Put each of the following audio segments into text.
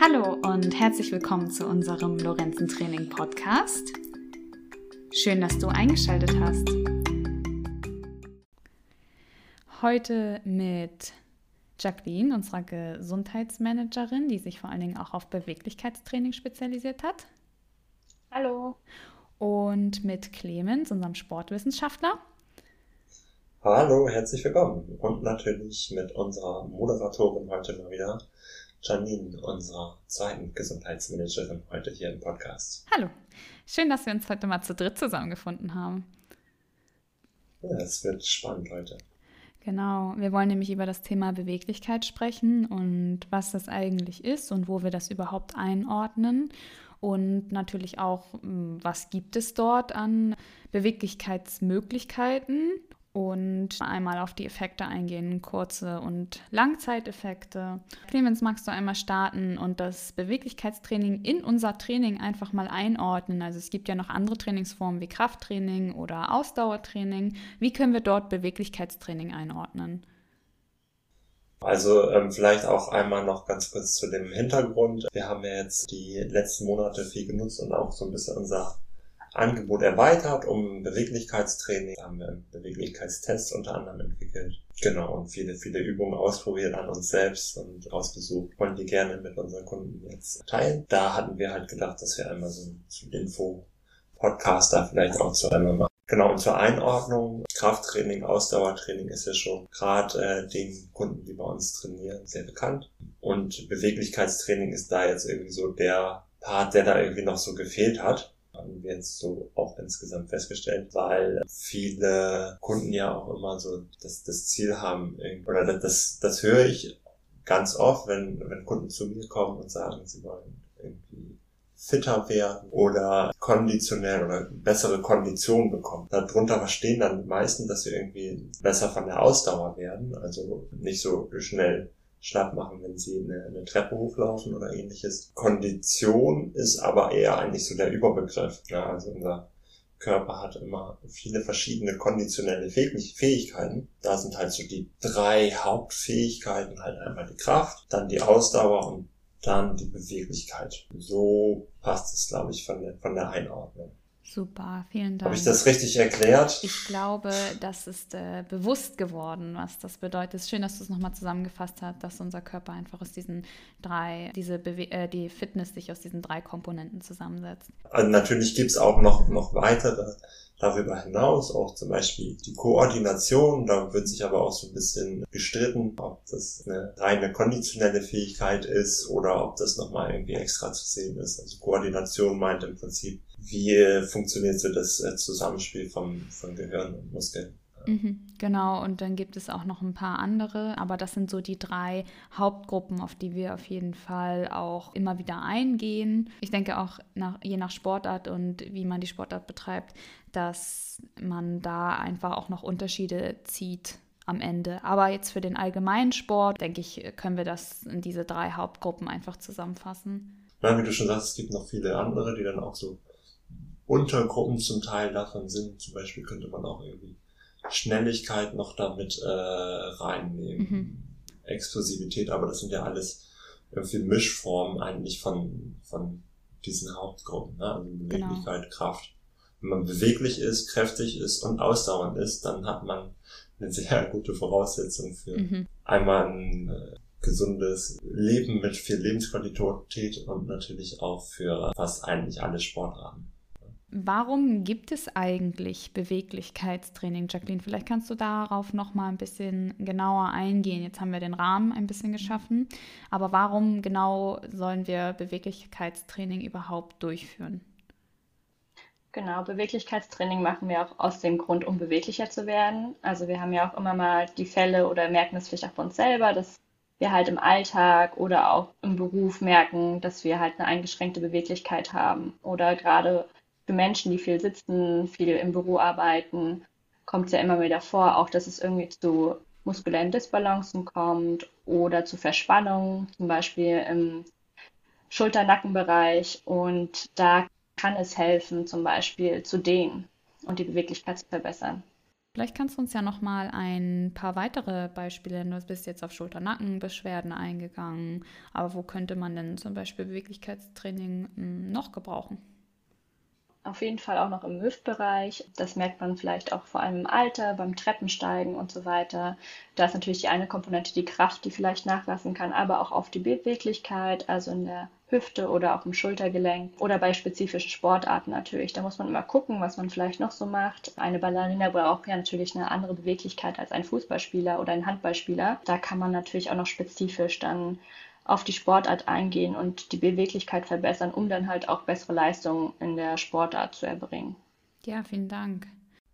Hallo und herzlich willkommen zu unserem Lorenzen Training Podcast. Schön, dass du eingeschaltet hast. Heute mit Jacqueline, unserer Gesundheitsmanagerin, die sich vor allen Dingen auch auf Beweglichkeitstraining spezialisiert hat. Hallo. Und mit Clemens, unserem Sportwissenschaftler. Hallo, herzlich willkommen. Und natürlich mit unserer Moderatorin heute mal wieder, Janine, unserer zweiten Gesundheitsmanagerin, heute hier im Podcast. Hallo. Schön, dass wir uns heute mal zu dritt zusammengefunden haben. Ja, es wird spannend heute. Genau, wir wollen nämlich über das Thema Beweglichkeit sprechen und was das eigentlich ist und wo wir das überhaupt einordnen. Und natürlich auch, hm, was gibt es dort an Beweglichkeitsmöglichkeiten und einmal auf die Effekte eingehen, kurze und Langzeiteffekte. Clemens, magst du einmal starten und das Beweglichkeitstraining in unser Training einfach mal einordnen? Also es gibt ja noch andere Trainingsformen wie Krafttraining oder Ausdauertraining. Wie können wir dort Beweglichkeitstraining einordnen? Also ähm, vielleicht auch einmal noch ganz kurz zu dem Hintergrund. Wir haben ja jetzt die letzten Monate viel genutzt und auch so ein bisschen unser Angebot erweitert um Beweglichkeitstraining. Haben wir einen Beweglichkeitstest unter anderem entwickelt. Genau, und viele, viele Übungen ausprobiert an uns selbst und ausgesucht. Wollen die gerne mit unseren Kunden jetzt teilen. Da hatten wir halt gedacht, dass wir einmal so einen Info-Podcast da vielleicht auch zu einmal machen. Genau, und zur Einordnung, Krafttraining, Ausdauertraining ist ja schon gerade äh, den Kunden, die bei uns trainieren, sehr bekannt. Und Beweglichkeitstraining ist da jetzt irgendwie so der Part, der da irgendwie noch so gefehlt hat haben wir jetzt so auch insgesamt festgestellt, weil viele Kunden ja auch immer so das, das Ziel haben, oder das, das höre ich ganz oft, wenn, wenn Kunden zu mir kommen und sagen, sie wollen irgendwie fitter werden oder konditionell oder bessere Konditionen bekommen. Darunter verstehen dann die meisten, dass sie irgendwie besser von der Ausdauer werden, also nicht so schnell schlapp machen, wenn sie eine, eine Treppe hochlaufen oder ähnliches. Kondition ist aber eher eigentlich so der Überbegriff. Ja, also unser Körper hat immer viele verschiedene konditionelle Fähigkeiten. Da sind halt so die drei Hauptfähigkeiten halt einmal die Kraft, dann die Ausdauer und dann die Beweglichkeit. So passt es, glaube ich, von der, von der Einordnung. Super, vielen Dank. Habe ich das richtig erklärt? Ich glaube, das ist äh, bewusst geworden, was das bedeutet. Es ist schön, dass du es nochmal zusammengefasst hast, dass unser Körper einfach aus diesen drei, diese Bewe äh, die Fitness sich aus diesen drei Komponenten zusammensetzt. Also natürlich gibt es auch noch, noch weitere darüber hinaus, auch zum Beispiel die Koordination. Da wird sich aber auch so ein bisschen gestritten, ob das eine reine konditionelle Fähigkeit ist oder ob das nochmal irgendwie extra zu sehen ist. Also Koordination meint im Prinzip wie funktioniert so das äh, Zusammenspiel vom, von Gehirn und Muskeln. Mhm, genau, und dann gibt es auch noch ein paar andere, aber das sind so die drei Hauptgruppen, auf die wir auf jeden Fall auch immer wieder eingehen. Ich denke auch nach, je nach Sportart und wie man die Sportart betreibt, dass man da einfach auch noch Unterschiede zieht am Ende. Aber jetzt für den allgemeinen Sport, denke ich, können wir das in diese drei Hauptgruppen einfach zusammenfassen. Ja, wie du schon sagst, es gibt noch viele andere, die dann auch so Untergruppen zum Teil davon sind. Zum Beispiel könnte man auch irgendwie Schnelligkeit noch damit äh, reinnehmen. Mhm. Explosivität, aber das sind ja alles irgendwie Mischformen eigentlich von, von diesen Hauptgruppen. Ne? Also Beweglichkeit, genau. Kraft. Wenn man beweglich ist, kräftig ist und ausdauernd ist, dann hat man eine sehr gute Voraussetzung für mhm. einmal ein äh, gesundes Leben mit viel Lebensqualität und natürlich auch für fast eigentlich alle Sportarten. Warum gibt es eigentlich Beweglichkeitstraining, Jacqueline? Vielleicht kannst du darauf noch mal ein bisschen genauer eingehen. Jetzt haben wir den Rahmen ein bisschen geschaffen, aber warum genau sollen wir Beweglichkeitstraining überhaupt durchführen? Genau, Beweglichkeitstraining machen wir auch aus dem Grund, um beweglicher zu werden. Also wir haben ja auch immer mal die Fälle oder merken es vielleicht auch bei uns selber, dass wir halt im Alltag oder auch im Beruf merken, dass wir halt eine eingeschränkte Beweglichkeit haben oder gerade für Menschen, die viel sitzen, viel im Büro arbeiten, kommt es ja immer wieder vor, auch dass es irgendwie zu muskulären Disbalancen kommt oder zu Verspannungen, zum Beispiel im Schulter-Nackenbereich. Und da kann es helfen, zum Beispiel zu dehnen und die Beweglichkeit zu verbessern. Vielleicht kannst du uns ja noch mal ein paar weitere Beispiele, du bist jetzt auf Schulter-Nacken-Beschwerden eingegangen, aber wo könnte man denn zum Beispiel Beweglichkeitstraining hm, noch gebrauchen? Auf jeden Fall auch noch im Hüftbereich. Das merkt man vielleicht auch vor allem im Alter, beim Treppensteigen und so weiter. Da ist natürlich die eine Komponente die Kraft, die vielleicht nachlassen kann, aber auch auf die Beweglichkeit, also in der Hüfte oder auch im Schultergelenk oder bei spezifischen Sportarten natürlich. Da muss man immer gucken, was man vielleicht noch so macht. Eine Ballerina braucht ja natürlich eine andere Beweglichkeit als ein Fußballspieler oder ein Handballspieler. Da kann man natürlich auch noch spezifisch dann auf die Sportart eingehen und die Beweglichkeit verbessern, um dann halt auch bessere Leistungen in der Sportart zu erbringen. Ja, vielen Dank.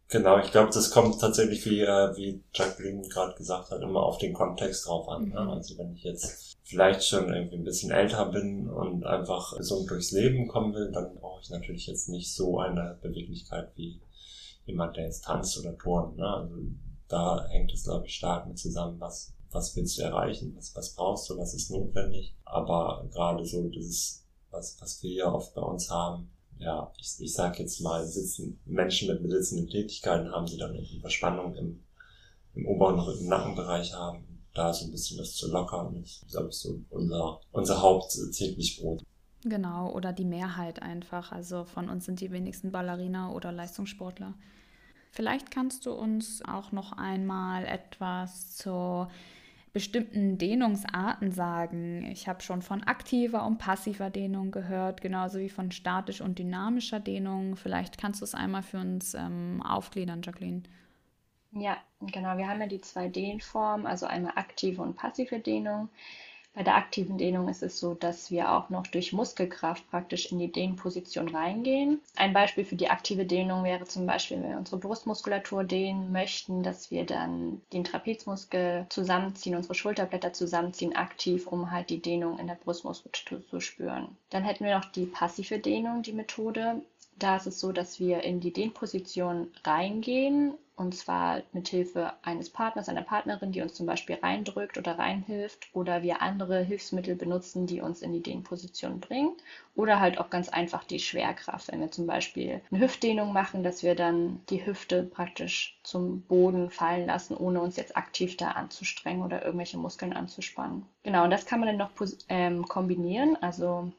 Genau, ich glaube, das kommt tatsächlich, wie, äh, wie Jacqueline gerade gesagt hat, immer auf den Kontext drauf an. Ne? Mhm. Also wenn ich jetzt vielleicht schon irgendwie ein bisschen älter bin und einfach gesund durchs Leben kommen will, dann brauche ich natürlich jetzt nicht so eine Beweglichkeit wie jemand, der jetzt tanzt oder turnt. Ne? Also da hängt es, glaube ich, stark mit zusammen, was was willst du erreichen, was, was brauchst du, was ist notwendig. Aber gerade so dieses, was, was wir ja oft bei uns haben, ja, ich, ich sage jetzt mal, sitzen Menschen mit besitzenden Tätigkeiten haben, sie dann irgendwie Verspannung im, im oberen Rücken Nackenbereich haben, da so ein bisschen das zu lockern, ist, glaube ich, so unser, unser haupttäglich Brot. Genau, oder die Mehrheit einfach. Also von uns sind die wenigsten Ballerina oder Leistungssportler. Vielleicht kannst du uns auch noch einmal etwas zur bestimmten Dehnungsarten sagen. Ich habe schon von aktiver und passiver Dehnung gehört, genauso wie von statisch und dynamischer Dehnung. Vielleicht kannst du es einmal für uns ähm, aufgliedern, Jacqueline. Ja, genau. Wir haben ja die zwei Dehnformen, also einmal aktive und passive Dehnung. Bei der aktiven Dehnung ist es so, dass wir auch noch durch Muskelkraft praktisch in die Dehnposition reingehen. Ein Beispiel für die aktive Dehnung wäre zum Beispiel, wenn wir unsere Brustmuskulatur dehnen möchten, dass wir dann den Trapezmuskel zusammenziehen, unsere Schulterblätter zusammenziehen, aktiv, um halt die Dehnung in der Brustmuskulatur zu spüren. Dann hätten wir noch die passive Dehnung, die Methode. Da ist es so, dass wir in die Dehnposition reingehen und zwar mit Hilfe eines Partners, einer Partnerin, die uns zum Beispiel reindrückt oder reinhilft oder wir andere Hilfsmittel benutzen, die uns in die Dehnposition bringen oder halt auch ganz einfach die Schwerkraft, wenn wir zum Beispiel eine Hüftdehnung machen, dass wir dann die Hüfte praktisch zum Boden fallen lassen, ohne uns jetzt aktiv da anzustrengen oder irgendwelche Muskeln anzuspannen. Genau, und das kann man dann noch ähm, kombinieren, also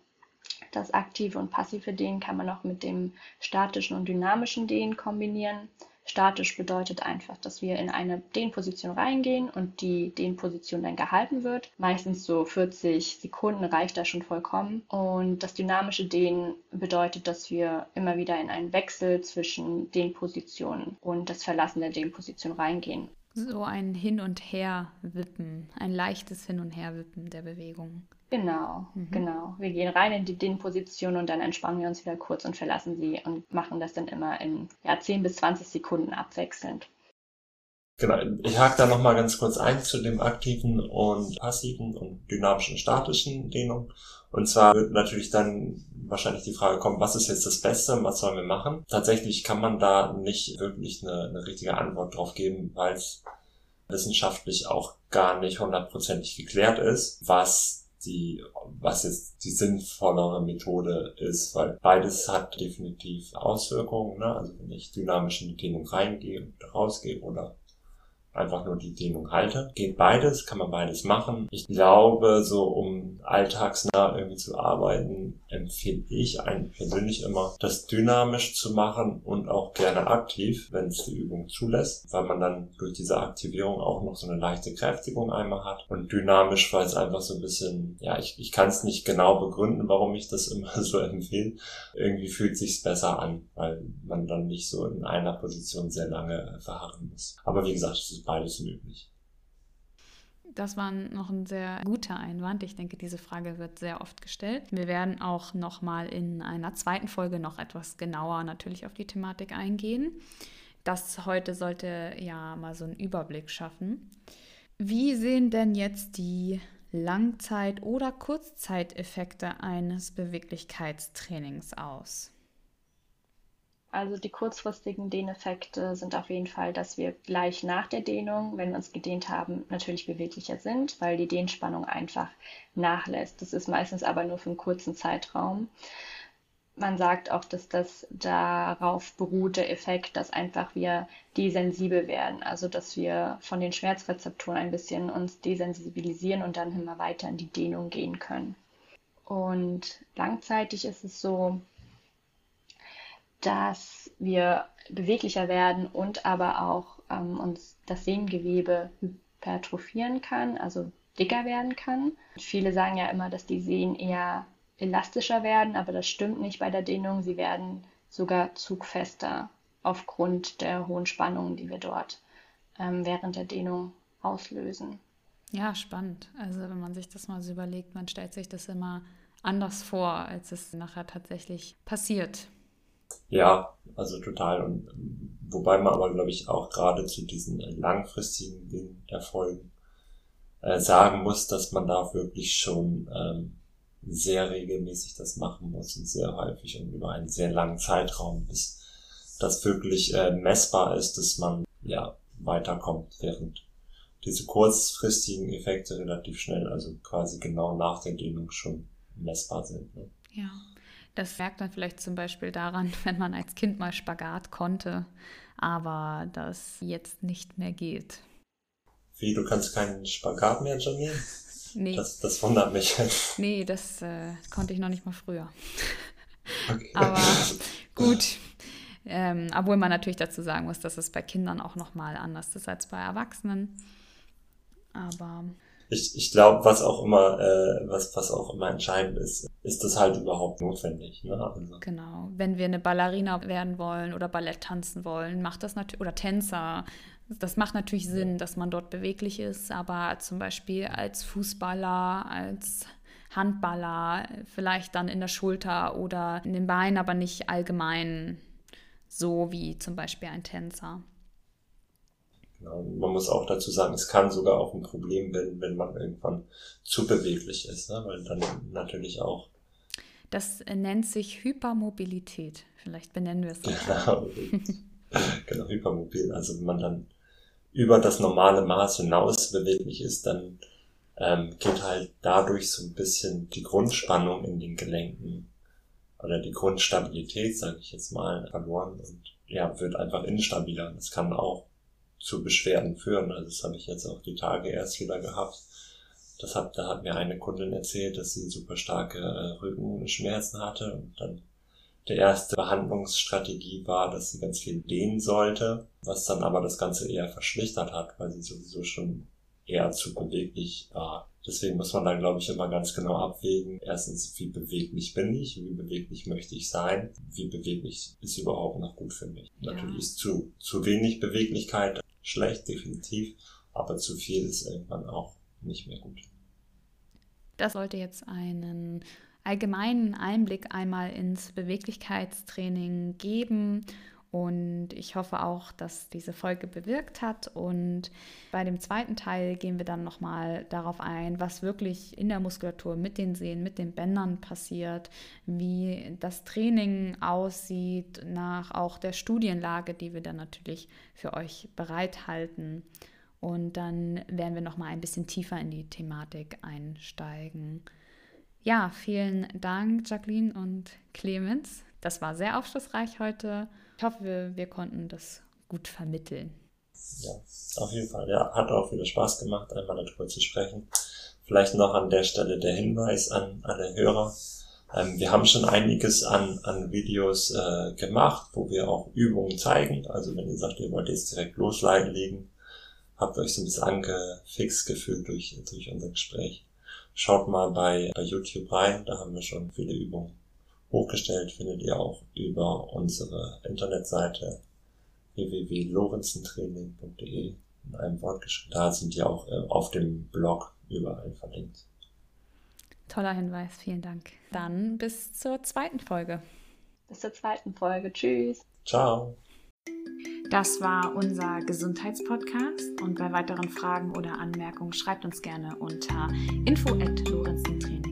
das aktive und passive Dehnen kann man auch mit dem statischen und dynamischen Dehnen kombinieren. Statisch bedeutet einfach, dass wir in eine Dehnposition reingehen und die Dehnposition dann gehalten wird. Meistens so 40 Sekunden reicht da schon vollkommen. Und das dynamische Dehnen bedeutet, dass wir immer wieder in einen Wechsel zwischen Dehnpositionen und das Verlassen der Dehnposition reingehen. So ein Hin- und Her-Wippen, ein leichtes Hin- und Her-Wippen der Bewegung. Genau, mhm. genau. Wir gehen rein in die DIN-Position und dann entspannen wir uns wieder kurz und verlassen sie und machen das dann immer in ja, 10 bis 20 Sekunden abwechselnd. Genau, ich hake da nochmal ganz kurz ein zu dem aktiven und passiven und dynamischen statischen Dehnung. Und zwar wird natürlich dann wahrscheinlich die Frage kommen, was ist jetzt das Beste und was sollen wir machen? Tatsächlich kann man da nicht wirklich eine, eine richtige Antwort drauf geben, weil es wissenschaftlich auch gar nicht hundertprozentig geklärt ist, was die, was jetzt die sinnvollere Methode ist, weil beides hat definitiv Auswirkungen. Ne? Also wenn ich dynamisch in die Dehnung reingehe und rausgehe oder einfach nur die Dehnung halte. Geht beides, kann man beides machen. Ich glaube, so um alltagsnah irgendwie zu arbeiten, empfehle ich eigentlich persönlich immer, das dynamisch zu machen und auch gerne aktiv, wenn es die Übung zulässt, weil man dann durch diese Aktivierung auch noch so eine leichte Kräftigung einmal hat und dynamisch, weil es einfach so ein bisschen, ja, ich, ich kann es nicht genau begründen, warum ich das immer so empfehle. Irgendwie fühlt sich's besser an, weil man dann nicht so in einer Position sehr lange verharren muss. Aber wie gesagt, es ist beides möglich. Das war noch ein sehr guter Einwand. Ich denke, diese Frage wird sehr oft gestellt. Wir werden auch noch mal in einer zweiten Folge noch etwas genauer natürlich auf die Thematik eingehen. Das heute sollte ja mal so einen Überblick schaffen. Wie sehen denn jetzt die Langzeit- oder Kurzzeiteffekte eines Beweglichkeitstrainings aus? Also die kurzfristigen Dehneffekte sind auf jeden Fall, dass wir gleich nach der Dehnung, wenn wir uns gedehnt haben, natürlich beweglicher sind, weil die Dehnspannung einfach nachlässt. Das ist meistens aber nur für einen kurzen Zeitraum. man sagt auch, dass das darauf beruht, der Effekt, dass einfach wir desensibel werden. Also, dass wir von den Schmerzrezeptoren ein bisschen uns desensibilisieren und dann immer weiter in die Dehnung gehen können. Und langzeitig ist es so, dass wir beweglicher werden und aber auch ähm, uns das Sehngewebe hypertrophieren kann, also dicker werden kann. Viele sagen ja immer, dass die Sehnen eher elastischer werden, aber das stimmt nicht bei der Dehnung. Sie werden sogar zugfester aufgrund der hohen Spannungen, die wir dort ähm, während der Dehnung auslösen. Ja, spannend. Also wenn man sich das mal so überlegt, man stellt sich das immer anders vor, als es nachher tatsächlich passiert. Ja, also total. Und wobei man aber, glaube ich, auch gerade zu diesen langfristigen Erfolgen äh, sagen muss, dass man da wirklich schon ähm, sehr regelmäßig das machen muss und sehr häufig und über einen sehr langen Zeitraum, bis das wirklich äh, messbar ist, dass man ja weiterkommt, während diese kurzfristigen Effekte relativ schnell, also quasi genau nach der Dehnung schon messbar sind. Ne? Ja. Das merkt man vielleicht zum Beispiel daran, wenn man als Kind mal Spagat konnte, aber das jetzt nicht mehr geht. Wie, du kannst keinen Spagat mehr, Janine? Nee. Das, das wundert mich. Nee, das äh, konnte ich noch nicht mal früher. Okay. Aber gut. Ähm, obwohl man natürlich dazu sagen muss, dass es bei Kindern auch nochmal anders ist als bei Erwachsenen. Aber ich, ich glaube, was auch immer, äh, was, was auch immer entscheidend ist, ist das halt überhaupt notwendig. Ne? Also. Genau. Wenn wir eine Ballerina werden wollen oder Ballett tanzen wollen, macht das natürlich, oder Tänzer, das macht natürlich Sinn, dass man dort beweglich ist, aber zum Beispiel als Fußballer, als Handballer, vielleicht dann in der Schulter oder in den Beinen, aber nicht allgemein so wie zum Beispiel ein Tänzer. Genau. Man muss auch dazu sagen, es kann sogar auch ein Problem werden, wenn man irgendwann zu beweglich ist, ne? weil dann natürlich auch. Das nennt sich Hypermobilität. Vielleicht benennen wir es so. Genau. genau, hypermobil. Also wenn man dann über das normale Maß hinaus beweglich ist, dann ähm, geht halt dadurch so ein bisschen die Grundspannung in den Gelenken oder die Grundstabilität, sage ich jetzt mal, verloren und ja, wird einfach instabiler. Das kann auch zu Beschwerden führen. Also das habe ich jetzt auch die Tage erst wieder gehabt. Das hat, da hat mir eine Kundin erzählt, dass sie super starke äh, Rückenschmerzen hatte und dann der erste Behandlungsstrategie war, dass sie ganz viel dehnen sollte, was dann aber das Ganze eher verschlichtert hat, weil sie sowieso schon eher zu beweglich war. Deswegen muss man da, glaube ich, immer ganz genau abwägen. Erstens, wie beweglich bin ich? Wie beweglich möchte ich sein? Wie beweglich ist überhaupt noch gut für mich? Ja. Natürlich ist zu, zu wenig Beweglichkeit schlecht, definitiv, aber zu viel ist irgendwann auch nicht mehr gut. Das sollte jetzt einen allgemeinen Einblick einmal ins Beweglichkeitstraining geben. Und ich hoffe auch, dass diese Folge bewirkt hat. Und bei dem zweiten Teil gehen wir dann nochmal darauf ein, was wirklich in der Muskulatur mit den Sehnen, mit den Bändern passiert, wie das Training aussieht, nach auch der Studienlage, die wir dann natürlich für euch bereithalten. Und dann werden wir nochmal ein bisschen tiefer in die Thematik einsteigen. Ja, vielen Dank, Jacqueline und Clemens. Das war sehr aufschlussreich heute. Ich hoffe, wir, wir konnten das gut vermitteln. Ja, auf jeden Fall. Ja, hat auch wieder Spaß gemacht, einmal darüber zu sprechen. Vielleicht noch an der Stelle der Hinweis an alle Hörer. Ähm, wir haben schon einiges an, an Videos äh, gemacht, wo wir auch Übungen zeigen. Also wenn ihr sagt, ihr wollt jetzt direkt loslegen, habt euch so ein bisschen angefixt gefühlt durch, durch unser Gespräch Schaut mal bei, bei YouTube rein, da haben wir schon viele Übungen hochgestellt, findet ihr auch über unsere Internetseite www.lorenzentraining.de in einem Wort geschrieben. Da sind die auch äh, auf dem Blog überall verlinkt. Toller Hinweis, vielen Dank. Dann bis zur zweiten Folge. Bis zur zweiten Folge. Tschüss. Ciao. Das war unser Gesundheitspodcast und bei weiteren Fragen oder Anmerkungen schreibt uns gerne unter info@lorenzentraining